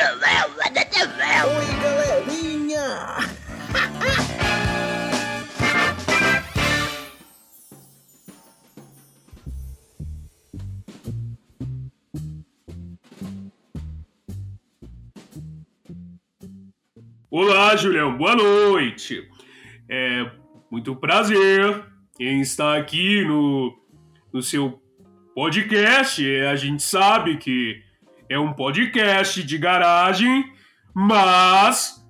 Oi, galerinha! Olá, Julião, boa noite. É muito prazer em estar aqui no, no seu podcast. É, a gente sabe que é um podcast de garagem, mas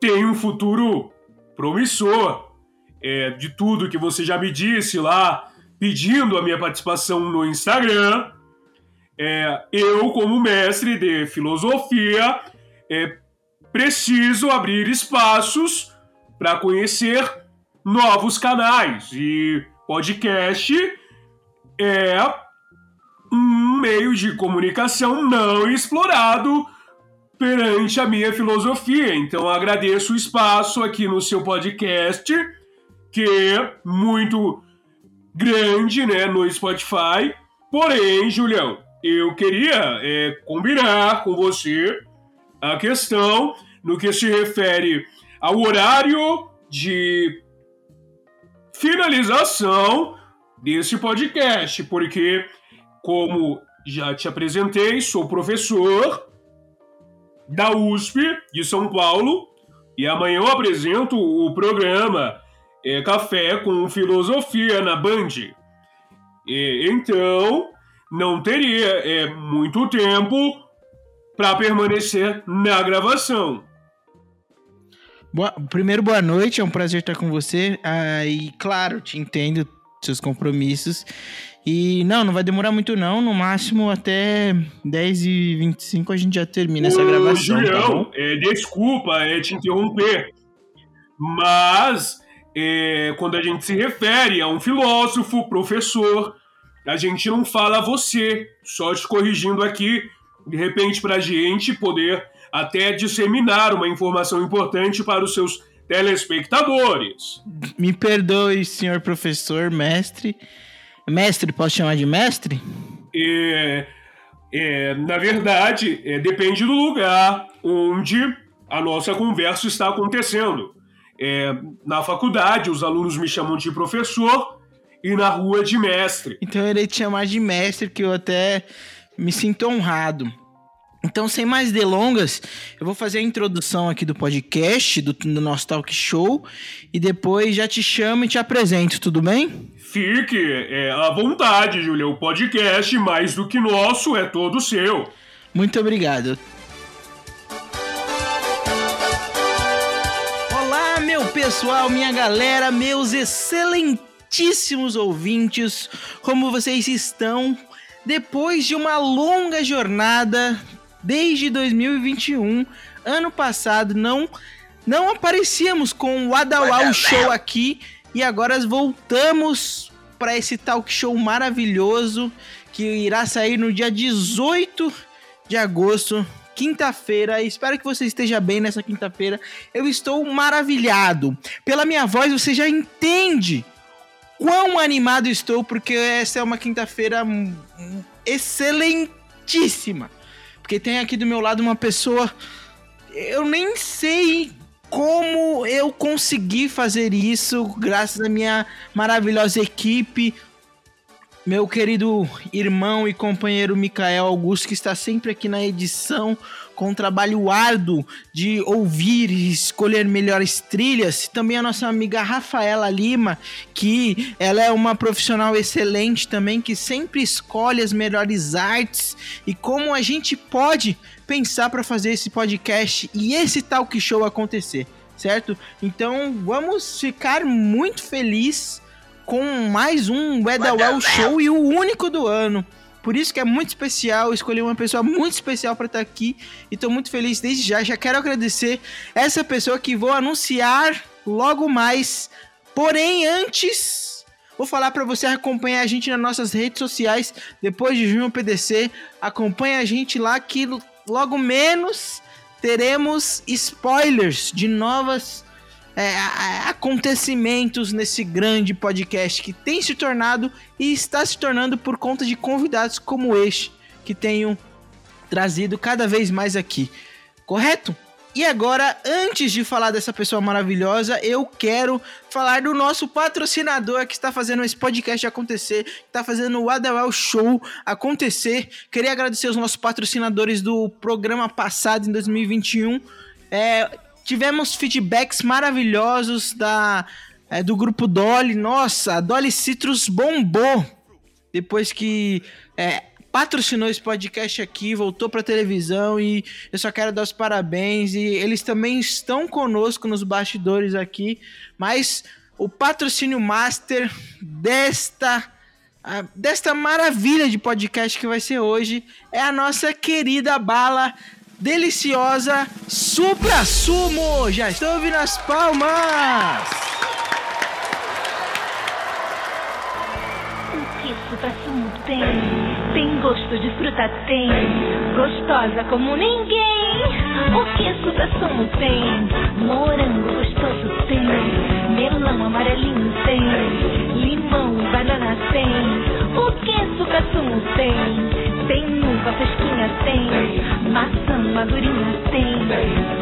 tem um futuro promissor. É, de tudo que você já me disse lá, pedindo a minha participação no Instagram, é, eu, como mestre de filosofia, é, preciso abrir espaços para conhecer novos canais. E podcast é meio de comunicação não explorado perante a minha filosofia. Então agradeço o espaço aqui no seu podcast, que é muito grande, né, no Spotify. Porém, Julião, eu queria é, combinar com você a questão no que se refere ao horário de finalização desse podcast, porque, como já te apresentei, sou professor da USP de São Paulo e amanhã eu apresento o programa é, Café com Filosofia na Band. E, então, não teria é, muito tempo para permanecer na gravação. Boa, primeiro, boa noite, é um prazer estar com você. Ah, e claro, te entendo seus compromissos. E não, não vai demorar muito não, no máximo até 10 e 25 a gente já termina Ô, essa gravação. Tá Julião, tá é, desculpa é, te interromper, mas é, quando a gente se refere a um filósofo, professor, a gente não fala você, só te corrigindo aqui, de repente para a gente poder até disseminar uma informação importante para os seus telespectadores. Me perdoe, senhor professor, mestre. Mestre, posso chamar de mestre? É, é, na verdade, é, depende do lugar onde a nossa conversa está acontecendo. É, na faculdade, os alunos me chamam de professor e na rua de mestre. Então eu irei te chamar de mestre, que eu até me sinto honrado. Então, sem mais delongas, eu vou fazer a introdução aqui do podcast, do, do, nosso talk show, e depois já te chamo e te apresento, tudo bem? Fique é, à vontade, Júlia. O podcast, mais do que nosso, é todo seu. Muito obrigado. Olá, meu pessoal, minha galera, meus excelentíssimos ouvintes, como vocês estão? Depois de uma longa jornada desde 2021. Ano passado não não aparecíamos com o Adawal Show aqui e agora voltamos para esse talk show maravilhoso que irá sair no dia 18 de agosto, quinta-feira. Espero que você esteja bem nessa quinta-feira. Eu estou maravilhado. Pela minha voz você já entende quão animado estou porque essa é uma quinta-feira excelentíssima. Porque tem aqui do meu lado uma pessoa. Eu nem sei como eu consegui fazer isso, graças à minha maravilhosa equipe. Meu querido irmão e companheiro Micael Augusto, que está sempre aqui na edição, com o trabalho árduo de ouvir e escolher melhores trilhas. Também a nossa amiga Rafaela Lima, que ela é uma profissional excelente também, que sempre escolhe as melhores artes e como a gente pode pensar para fazer esse podcast e esse talk show acontecer, certo? Então vamos ficar muito felizes com mais um Weather Show e o único do ano. Por isso que é muito especial, escolhi uma pessoa muito especial para estar tá aqui e tô muito feliz desde já. Já quero agradecer essa pessoa que vou anunciar logo mais. Porém, antes, vou falar para você acompanhar a gente nas nossas redes sociais depois de junho PDC. Acompanha a gente lá que logo menos teremos spoilers de novas é, acontecimentos nesse grande podcast que tem se tornado e está se tornando por conta de convidados como este que tenho trazido cada vez mais aqui. correto? E agora, antes de falar dessa pessoa maravilhosa, eu quero falar do nosso patrocinador que está fazendo esse podcast acontecer, que está fazendo o Adewell Show acontecer. Queria agradecer os nossos patrocinadores do programa passado, em 2021. É, tivemos feedbacks maravilhosos da, é, do grupo Dolly. Nossa, a Dolly Citrus bombou. Depois que é, patrocinou esse podcast aqui, voltou para televisão e eu só quero dar os parabéns. E eles também estão conosco nos bastidores aqui, mas o patrocínio master desta desta maravilha de podcast que vai ser hoje é a nossa querida bala deliciosa Supra Sumo. Já estou ouvindo as palmas. O que Supra Sumo tem? Tem gosto de fruta, tem. Gostosa como ninguém. O que suga sumo tem? Morango gostoso tem. Melão amarelinho tem. Limão banana tem. O que suga sumo tem? Tem uva fresquinha tem. Maçã madurinha tem.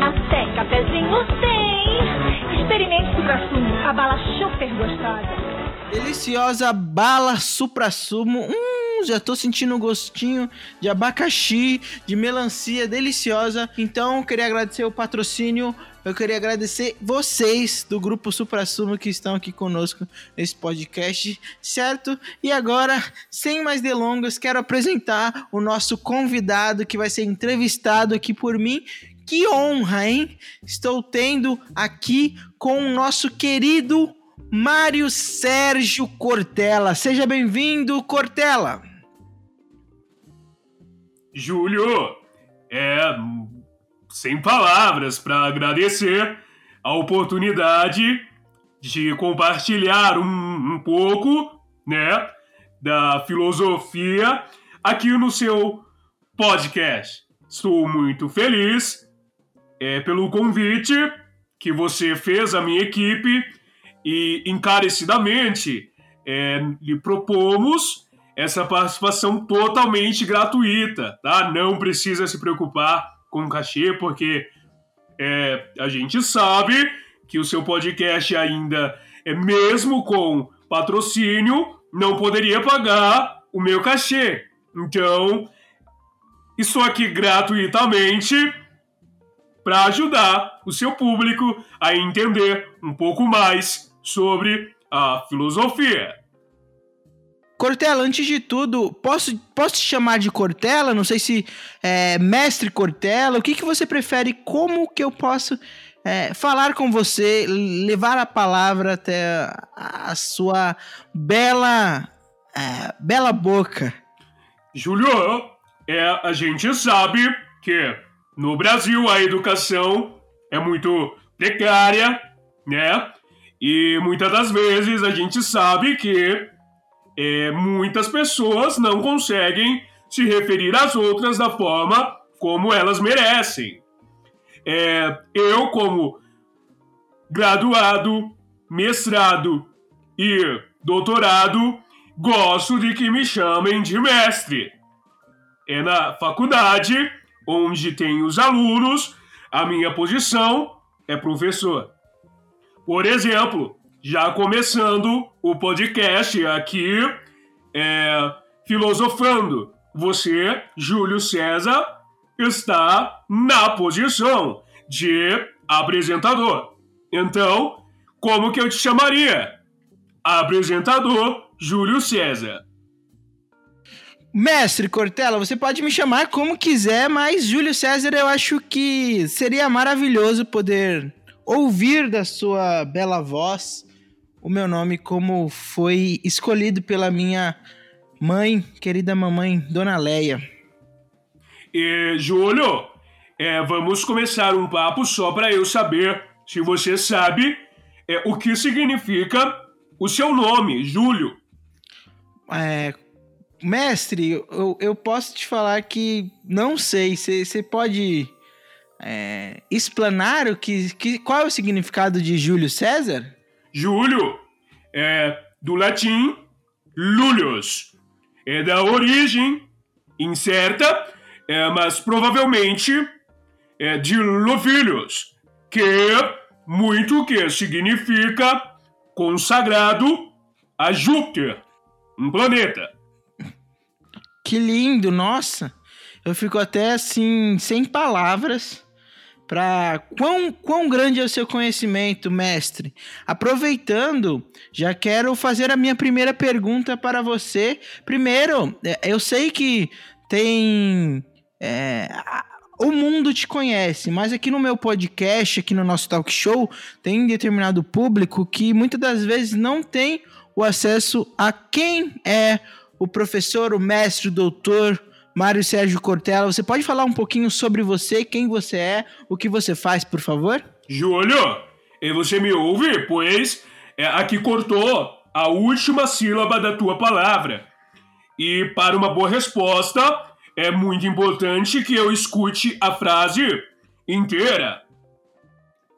Até cafezinho tem. Experimente suga sumo, a bala super gostosa. Deliciosa bala supra-sumo. Hum, já tô sentindo o gostinho de abacaxi, de melancia deliciosa. Então, queria agradecer o patrocínio. Eu queria agradecer vocês do grupo Supra-Sumo que estão aqui conosco nesse podcast, certo? E agora, sem mais delongas, quero apresentar o nosso convidado que vai ser entrevistado aqui por mim. Que honra, hein? Estou tendo aqui com o nosso querido Mário Sérgio Cortella. Seja bem-vindo, Cortella. Júlio, é sem palavras para agradecer a oportunidade de compartilhar um, um pouco, né, da filosofia aqui no seu podcast. Estou muito feliz é, pelo convite que você fez à minha equipe e encarecidamente é, lhe propomos essa participação totalmente gratuita, tá? Não precisa se preocupar com o cachê, porque é, a gente sabe que o seu podcast ainda, é mesmo com patrocínio, não poderia pagar o meu cachê. Então, estou aqui gratuitamente para ajudar o seu público a entender um pouco mais sobre a filosofia. Cortella, antes de tudo, posso, posso te chamar de Cortella? Não sei se é mestre Cortella. O que, que você prefere? Como que eu posso é, falar com você, levar a palavra até a sua bela, é, bela boca? Júlio, é, a gente sabe que no Brasil a educação é muito precária, né? E muitas das vezes a gente sabe que é, muitas pessoas não conseguem se referir às outras da forma como elas merecem. É, eu, como graduado, mestrado e doutorado, gosto de que me chamem de mestre. É na faculdade, onde tem os alunos, a minha posição é professor. Por exemplo, já começando o podcast aqui, é, filosofando, você, Júlio César, está na posição de apresentador. Então, como que eu te chamaria? Apresentador Júlio César. Mestre Cortella, você pode me chamar como quiser, mas Júlio César eu acho que seria maravilhoso poder ouvir da sua bela voz o meu nome como foi escolhido pela minha mãe, querida mamãe, Dona Leia. E, Júlio, é, vamos começar um papo só para eu saber se você sabe é, o que significa o seu nome, Júlio. É, mestre, eu, eu posso te falar que não sei. Você pode é, explanar o que, que, qual é o significado de Júlio César? Júlio é do latim Lulius. É da origem incerta, é, mas provavelmente é, de Lovilhos, que muito que significa consagrado a Júpiter, um planeta. Que lindo, nossa. Eu fico até assim, sem palavras para quão, quão grande é o seu conhecimento, mestre. Aproveitando, já quero fazer a minha primeira pergunta para você. Primeiro, é, eu sei que tem. É, o mundo te conhece, mas aqui no meu podcast, aqui no nosso talk show, tem determinado público que muitas das vezes não tem o acesso a quem é o professor, o mestre, o doutor Mário Sérgio Cortella. Você pode falar um pouquinho sobre você, quem você é, o que você faz, por favor? Júlio, e você me ouve? Pois é, aqui cortou a última sílaba da tua palavra. E para uma boa resposta, é muito importante que eu escute a frase inteira.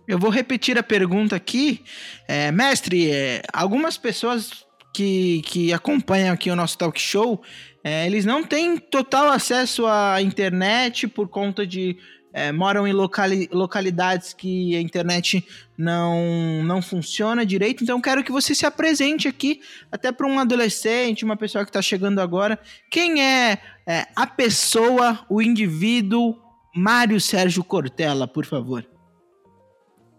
Eu vou repetir a pergunta aqui. É, mestre, é, algumas pessoas que, que acompanham aqui o nosso talk show, é, eles não têm total acesso à internet por conta de é, moram em locali localidades que a internet não, não funciona direito. Então, quero que você se apresente aqui, até para um adolescente, uma pessoa que está chegando agora. Quem é, é, a pessoa, o indivíduo Mário Sérgio Cortella, por favor?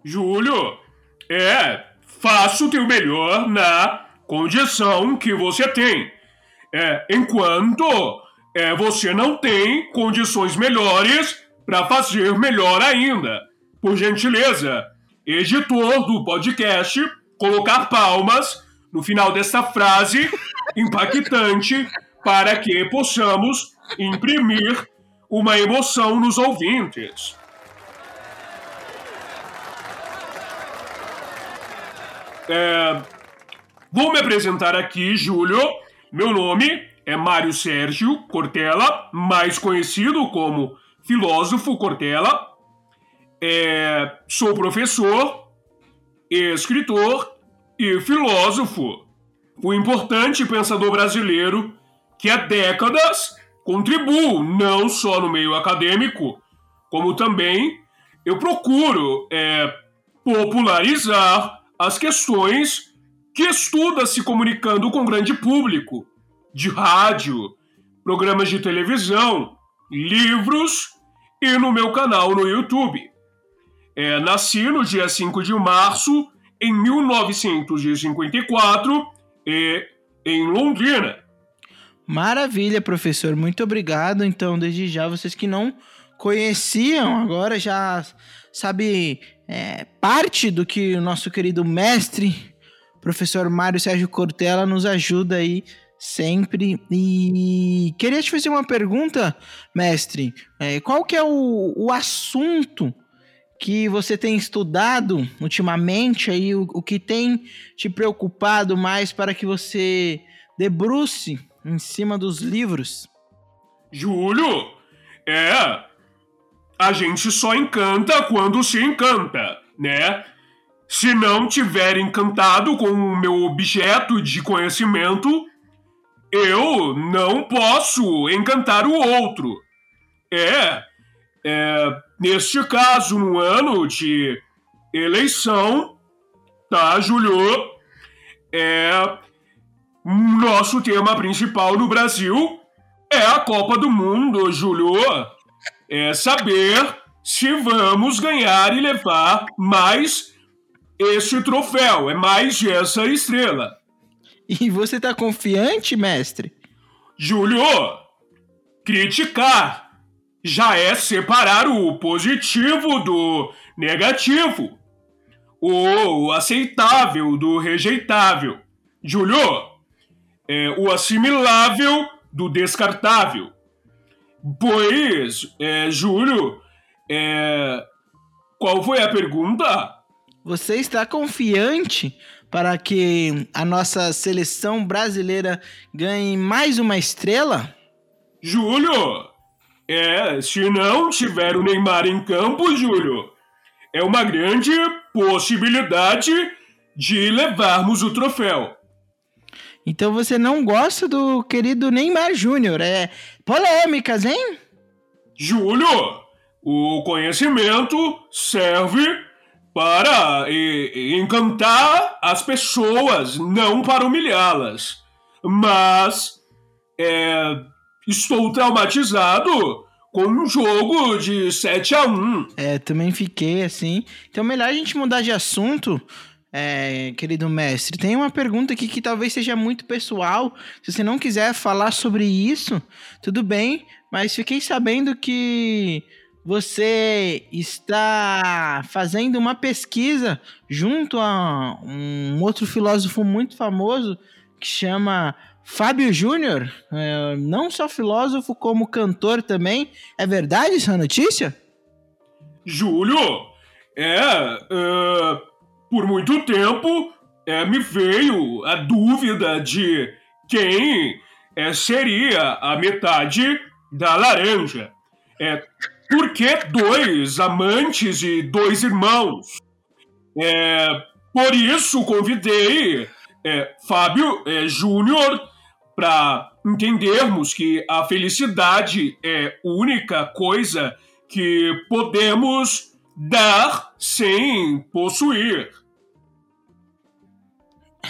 Júlio, é, faço o teu melhor na condição que você tem. É, enquanto é, você não tem condições melhores para fazer melhor ainda. Por gentileza, editor do podcast, colocar palmas no final dessa frase impactante para que possamos imprimir uma emoção nos ouvintes. É, vou me apresentar aqui, Júlio. Meu nome é Mário Sérgio Cortella, mais conhecido como filósofo Cortella, é, sou professor, escritor e filósofo. O importante pensador brasileiro que há décadas contribuo não só no meio acadêmico, como também eu procuro é, popularizar as questões que estuda se comunicando com o grande público, de rádio, programas de televisão, livros e no meu canal no YouTube. É, nasci no dia 5 de março em 1954 e em Londrina. Maravilha, professor. Muito obrigado. Então, desde já, vocês que não conheciam, agora já sabe é, parte do que o nosso querido mestre, professor Mário Sérgio Cortella, nos ajuda aí sempre. E queria te fazer uma pergunta, mestre. É, qual que é o, o assunto que você tem estudado ultimamente aí, o, o que tem te preocupado mais para que você debruce em cima dos livros? Júlio, é. A gente só encanta quando se encanta, né? Se não tiver encantado com o meu objeto de conhecimento, eu não posso encantar o outro. É, é, neste caso, no ano de eleição, tá, Julio? É, nosso tema principal no Brasil é a Copa do Mundo, Julio. É saber se vamos ganhar e levar mais esse troféu, é mais essa estrela. E você tá confiante, mestre? Júlio, criticar já é separar o positivo do negativo, o aceitável do rejeitável. Júlio, é o assimilável do descartável. Pois, é, Júlio, é, qual foi a pergunta? Você está confiante para que a nossa seleção brasileira ganhe mais uma estrela? Júlio, é, se não tiver o Neymar em campo, Júlio, é uma grande possibilidade de levarmos o troféu. Então você não gosta do querido Neymar Júnior, é polêmicas, hein? Júlio, o conhecimento serve para e- e encantar as pessoas, não para humilhá-las. Mas é, estou traumatizado com um jogo de 7 a 1 É, também fiquei assim. Então, melhor a gente mudar de assunto, é, querido mestre. Tem uma pergunta aqui que talvez seja muito pessoal. Se você não quiser falar sobre isso, tudo bem. Mas fiquei sabendo que você está fazendo uma pesquisa junto a um outro filósofo muito famoso que chama Fábio Júnior. É, não só filósofo, como cantor também. É verdade essa notícia? Júlio, é, é, por muito tempo é, me veio a dúvida de quem é, seria a metade da laranja. É, por que dois amantes e dois irmãos? É, por isso convidei é, Fábio é, Júnior para entendermos que a felicidade é a única coisa que podemos dar sem possuir.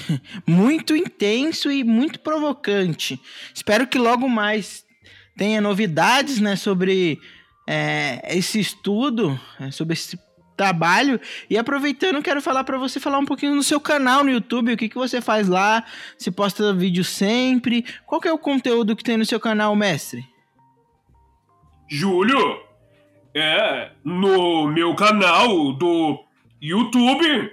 muito intenso e muito provocante. Espero que logo mais tenha novidades né, sobre é, esse estudo, é, sobre esse trabalho. E aproveitando, quero falar para você falar um pouquinho no seu canal no YouTube, o que, que você faz lá, se posta vídeo sempre, qual que é o conteúdo que tem no seu canal, mestre? Júlio, é no meu canal do YouTube,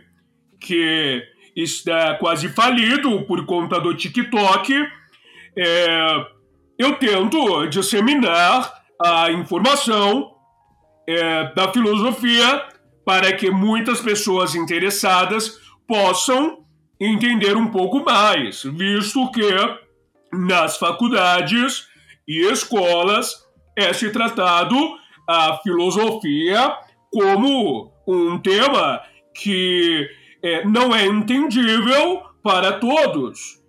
que está quase falido por conta do TikTok, é, eu tento disseminar a informação é, da filosofia para que muitas pessoas interessadas possam entender um pouco mais, visto que nas faculdades e escolas é se tratado a filosofia como um tema que é, não é entendível para todos.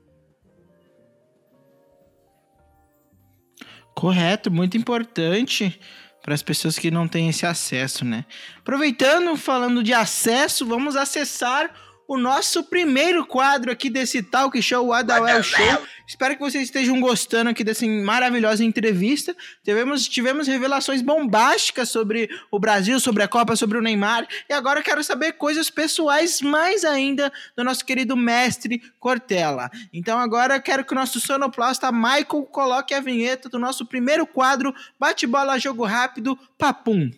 Correto, muito importante para as pessoas que não têm esse acesso, né? Aproveitando, falando de acesso, vamos acessar o nosso primeiro quadro aqui desse Talk Show, o Adawel Show. Espero que vocês estejam gostando aqui dessa maravilhosa entrevista. Tivemos, tivemos revelações bombásticas sobre o Brasil, sobre a Copa, sobre o Neymar. E agora eu quero saber coisas pessoais mais ainda do nosso querido mestre Cortella. Então agora eu quero que o nosso sonoplasta Michael coloque a vinheta do nosso primeiro quadro, bate-bola, jogo rápido, papum.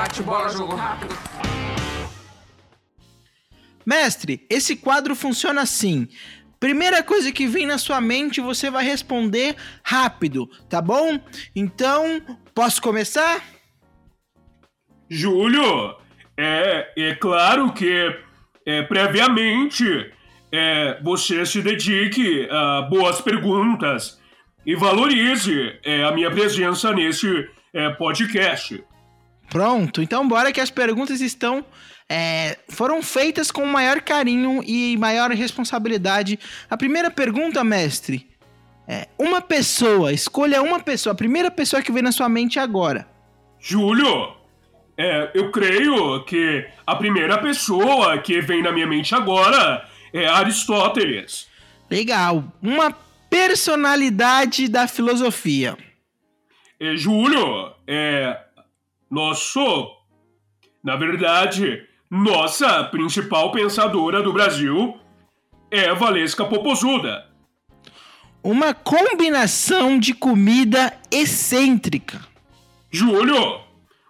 Bate bola, jogo rápido. Mestre, esse quadro funciona assim. Primeira coisa que vem na sua mente, você vai responder rápido, tá bom? Então, posso começar? Júlio, é, é claro que é, previamente é, você se dedique a boas perguntas e valorize é, a minha presença nesse é, podcast. Pronto, então bora que as perguntas estão é, foram feitas com maior carinho e maior responsabilidade. A primeira pergunta, mestre, é uma pessoa, escolha uma pessoa, a primeira pessoa que vem na sua mente agora. Júlio, é, eu creio que a primeira pessoa que vem na minha mente agora é Aristóteles. Legal, uma personalidade da filosofia. É, Júlio, é nosso, na verdade, nossa principal pensadora do Brasil é Valesca Popozuda. Uma combinação de comida excêntrica. Júlio,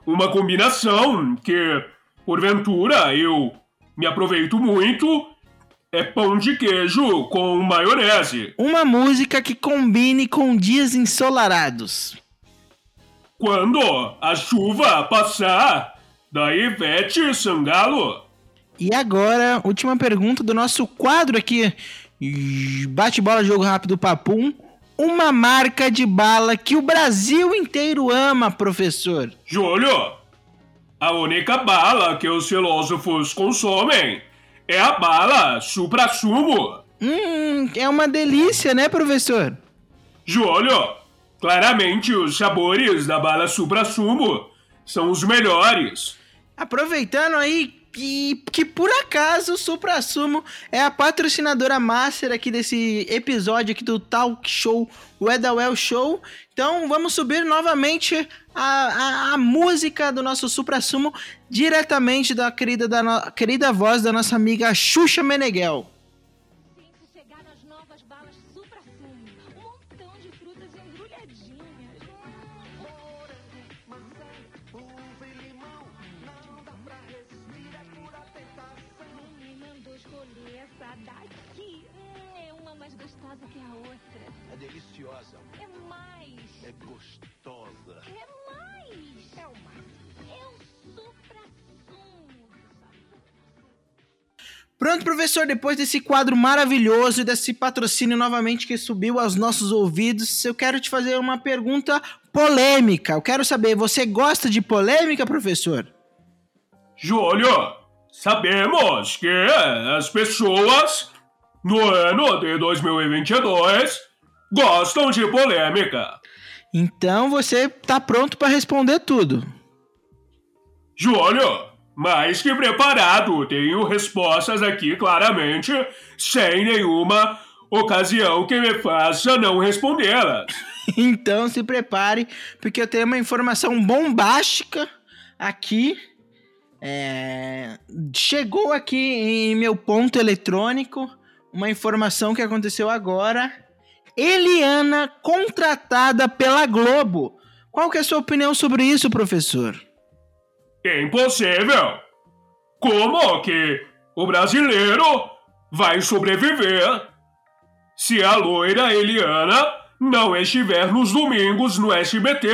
uma combinação que, porventura, eu me aproveito muito é pão de queijo com maionese. Uma música que combine com dias ensolarados. Quando a chuva passar, da Ivete Sangalo. E agora, última pergunta do nosso quadro aqui. Bate-bola, jogo rápido, papum. Uma marca de bala que o Brasil inteiro ama, professor. Júlio, a única bala que os filósofos consomem é a bala supra-sumo. Hum, é uma delícia, né, professor? Júlio, claramente os sabores da bala Supra Sumo são os melhores. Aproveitando aí que, que por acaso o Supra Sumo é a patrocinadora master aqui desse episódio aqui do Talk Show, o Edawell Show. Então vamos subir novamente a, a, a música do nosso Supra Sumo diretamente da querida, da no, querida voz da nossa amiga Xuxa Meneghel. Pronto, professor, depois desse quadro maravilhoso e desse patrocínio novamente que subiu aos nossos ouvidos, eu quero te fazer uma pergunta polêmica. Eu quero saber, você gosta de polêmica, professor? Júlio, sabemos que as pessoas no ano de 2022 gostam de polêmica. Então você tá pronto para responder tudo. Júlio, mais que preparado, tenho respostas aqui claramente, sem nenhuma ocasião que me faça não respondê-las. Então se prepare, porque eu tenho uma informação bombástica aqui. É, Chegou aqui em meu ponto eletrônico uma informação que aconteceu agora. Eliana contratada pela Globo. Qual que é a sua opinião sobre isso, professor? Impossível! Como que o brasileiro vai sobreviver se a loira Eliana não estiver nos domingos no SBT?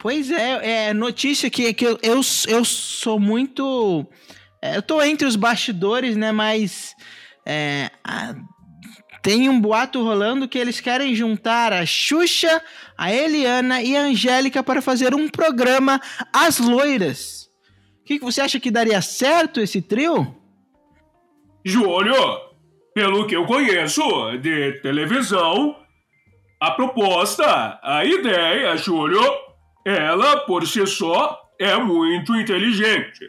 Pois é, é notícia que, que eu, eu, eu sou muito. é, Eu tô entre os bastidores, né? Mas. é, tem um boato rolando que eles querem juntar a Xuxa, a Eliana e a Angélica para fazer um programa As Loiras. O que, que você acha que daria certo esse trio? Júlio, pelo que eu conheço de televisão, a proposta, a ideia, Júlio, ela por si só é muito inteligente.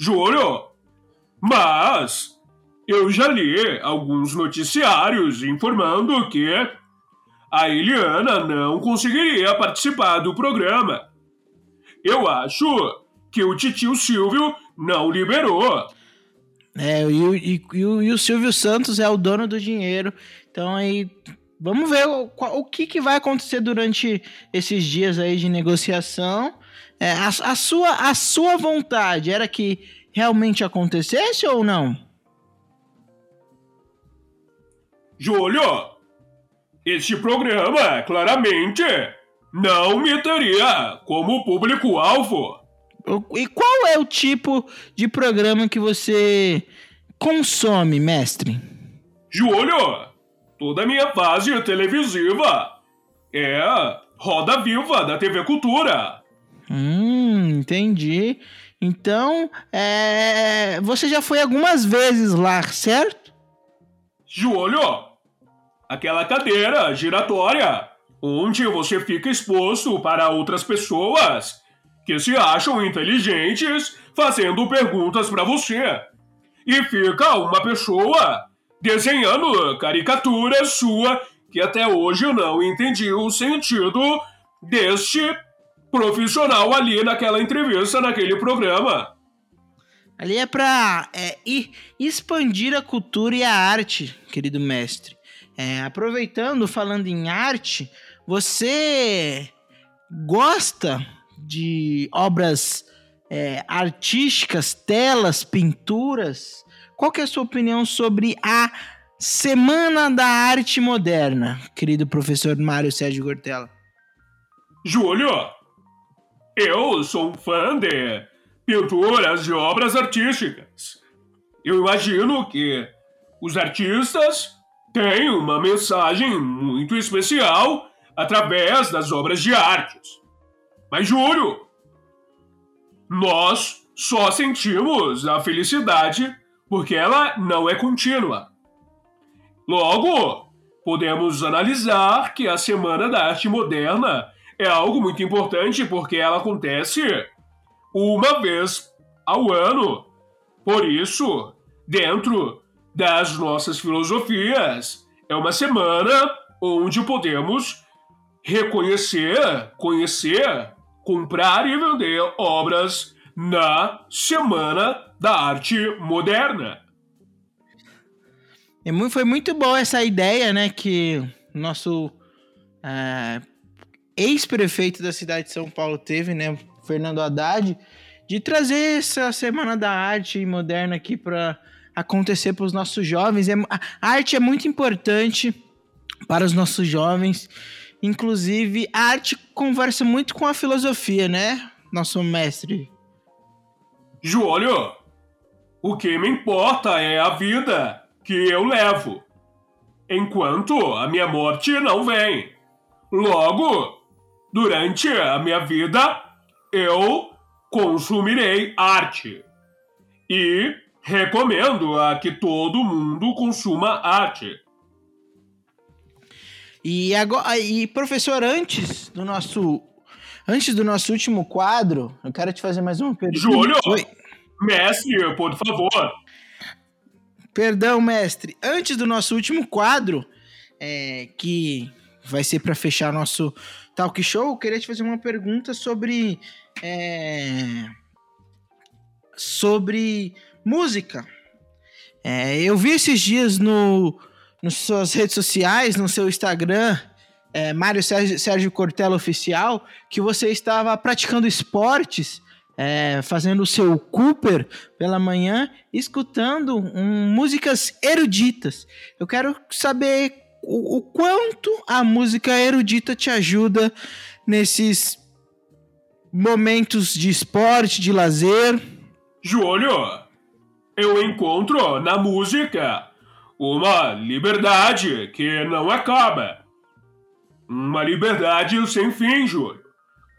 Júlio, mas eu já li alguns noticiários informando que a Eliana não conseguiria participar do programa. Eu acho que o titio Silvio não liberou. É, e, o- e- e e o Silvio Santos é o dono do dinheiro. Então aí. Vamos ver o, o que, que vai acontecer durante esses dias aí de negociação. É, a, a sua, a sua vontade era que realmente acontecesse ou não? Júlio, este programa claramente não me teria como público-alvo. E qual é o tipo de programa que você consome, mestre? Júlio, toda a minha fase televisiva é Roda Viva da TV Cultura. Hum, entendi. Então, é, você já foi algumas vezes lá, certo? Júlio, aquela cadeira giratória onde você fica exposto para outras pessoas que se acham inteligentes fazendo perguntas para você. E fica uma pessoa desenhando caricatura sua que até hoje não entendi o sentido deste profissional ali naquela entrevista, naquele programa. Ali é pra é, ir expandir a cultura e a arte, querido mestre. É, aproveitando, falando em arte, você gosta de obras é, artísticas, telas, pinturas? Qual que é a sua opinião sobre a Semana da Arte Moderna, querido professor Mário Sérgio Gortella? Júlio, eu sou um fã de pinturas e obras artísticas. Eu imagino que os artistas têm uma mensagem muito especial através das obras de artes. Mas, Júlio, nós só sentimos a felicidade porque ela não é contínua. Logo, podemos analisar que a Semana da Arte Moderna é algo muito importante porque ela acontece uma vez ao ano. Por isso, dentro das nossas filosofias, é uma semana onde podemos reconhecer, conhecer, comprar e vender obras na Semana da Arte Moderna. É muito- foi muito boa essa ideia, né, que nosso ah, ex-prefeito da cidade de São Paulo teve, né, Fernando Haddad, de trazer essa Semana da Arte Moderna aqui para acontecer para os nossos jovens. É, a arte é muito importante para os nossos jovens. Inclusive, a arte conversa muito com a filosofia, né, nosso mestre? Júlio, o que me importa é a vida que eu levo, enquanto a minha morte não vem. Logo, durante a minha vida, eu consumirei arte. E recomendo a que todo mundo consuma arte. E agora, e professor, antes do nosso antes do nosso último quadro, eu quero te fazer mais uma pergunta. Júlio! Oi. Mestre, por favor. Perdão, mestre. Antes do nosso último quadro, é, que vai ser para fechar nosso talk show, eu queria te fazer uma pergunta sobre é, sobre música. É, eu vi esses dias no nas suas redes sociais, no seu Instagram, é, Mário Sérgio, Sérgio Cortella Oficial, que você estava praticando esportes, é, fazendo o seu Cooper pela manhã, escutando um, músicas eruditas. Eu quero saber o, o quanto a música erudita te ajuda nesses momentos de esporte, de lazer. Júlio, eu encontro na música uma liberdade que não acaba. Uma liberdade sem fim, Júlio.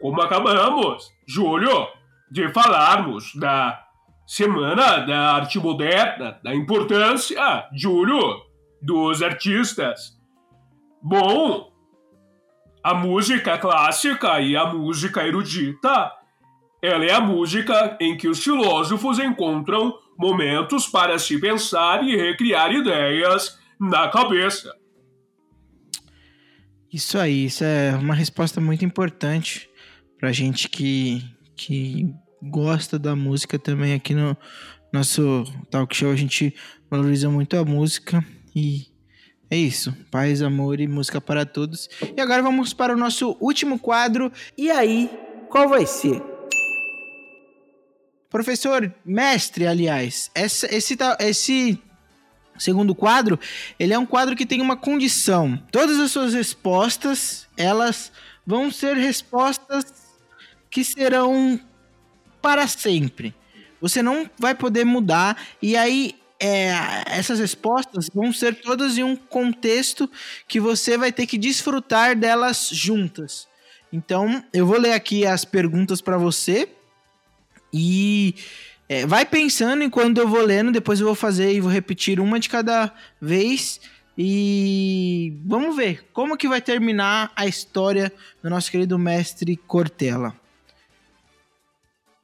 Como acabamos, Júlio, de falarmos da Semana da Arte Moderna, da importância, Júlio, dos artistas. Bom, a música clássica e a música erudita ela é a música em que os filósofos encontram momentos para se pensar e recriar ideias na cabeça. Isso aí, isso é uma resposta muito importante pra gente que, que gosta da música também aqui no nosso talk show. A gente valoriza muito a música e é isso. Paz, amor e música para todos. E agora vamos para o nosso último quadro. E aí, qual vai ser? Professor, mestre, aliás, essa, esse, esse segundo quadro, ele é um quadro que tem uma condição. Todas as suas respostas, elas vão ser respostas que serão para sempre. Você não vai poder mudar. E aí, é, essas respostas vão ser todas em um contexto que você vai ter que desfrutar delas juntas. Então, eu vou ler aqui as perguntas para você. E é, vai pensando enquanto eu vou lendo, depois eu vou fazer e vou repetir uma de cada vez. E vamos ver como que vai terminar a história do nosso querido mestre Cortella.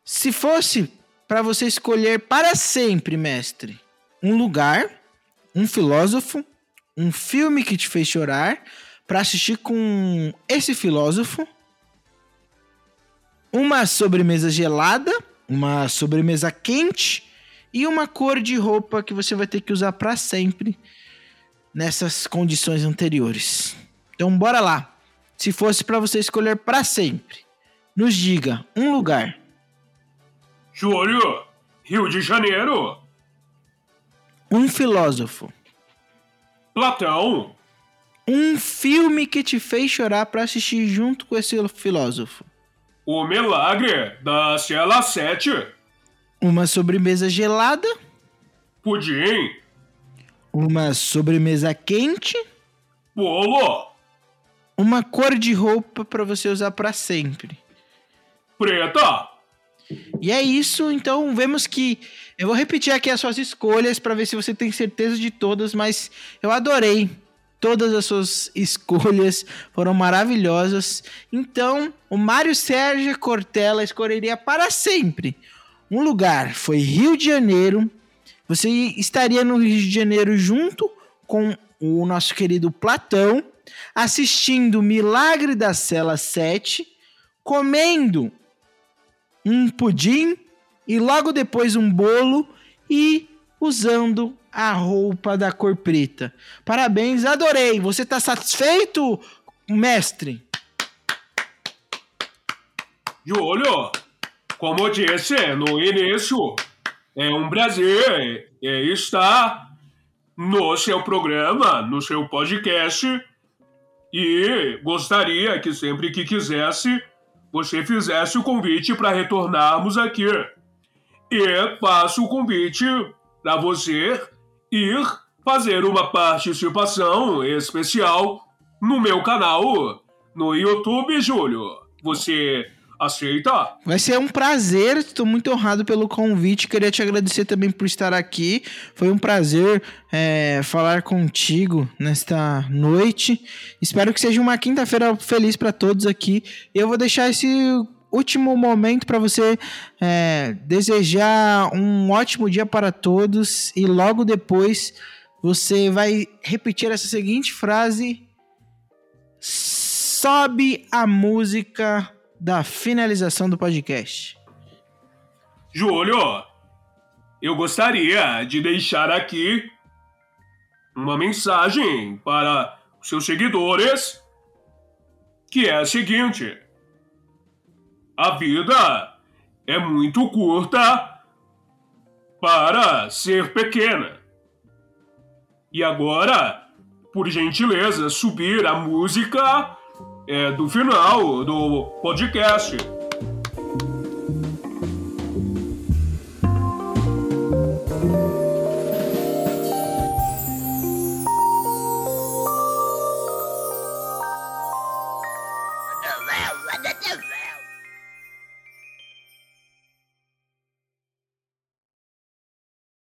Se fosse para você escolher para sempre, mestre, um lugar, um filósofo, um filme que te fez chorar, para assistir com esse filósofo, uma sobremesa gelada, uma sobremesa quente e uma cor de roupa que você vai ter que usar para sempre nessas condições anteriores. Então bora lá. Se fosse para você escolher para sempre, nos diga um lugar, Júlio, Rio de Janeiro, um filósofo, Platão, um filme que te fez chorar para assistir junto com esse filósofo, O Milagre da Cela 7, uma sobremesa gelada, Pudim, uma sobremesa quente, Bolo, uma cor de roupa para você usar para sempre. Preta, E é isso, então vemos que Eu vou repetir aqui as suas escolhas para ver se você tem certeza de todas, mas eu adorei. Todas as suas escolhas foram maravilhosas. Então, o Mário Sérgio Cortella escolheria para sempre. Um lugar foi Rio de Janeiro. Você estaria no Rio de Janeiro junto com o nosso querido Platão, assistindo Milagre da Cela 7, comendo um pudim e logo depois um bolo e usando a roupa da cor preta. Parabéns, adorei. Você tá satisfeito, mestre? Júlio, como disse no início, é um prazer é, estar no seu programa, no seu podcast, e gostaria que sempre que quisesse você fizesse o convite para retornarmos aqui. E faço o convite para você ir fazer uma participação especial no meu canal no YouTube, Júlio. Você aceita? Vai ser um prazer, estou muito honrado pelo convite. Queria te agradecer também por estar aqui. Foi um prazer é, falar contigo nesta noite. Espero que seja uma quinta-feira feliz para todos aqui. Eu vou deixar esse último momento para você é, desejar um ótimo dia para todos e logo depois você vai repetir essa seguinte frase: sobe a música da finalização do podcast. Júlio, eu gostaria de deixar aqui uma mensagem para seus seguidores que é a seguinte. A vida é muito curta para ser pequena. E agora, por gentileza, subir a música é, do final do podcast.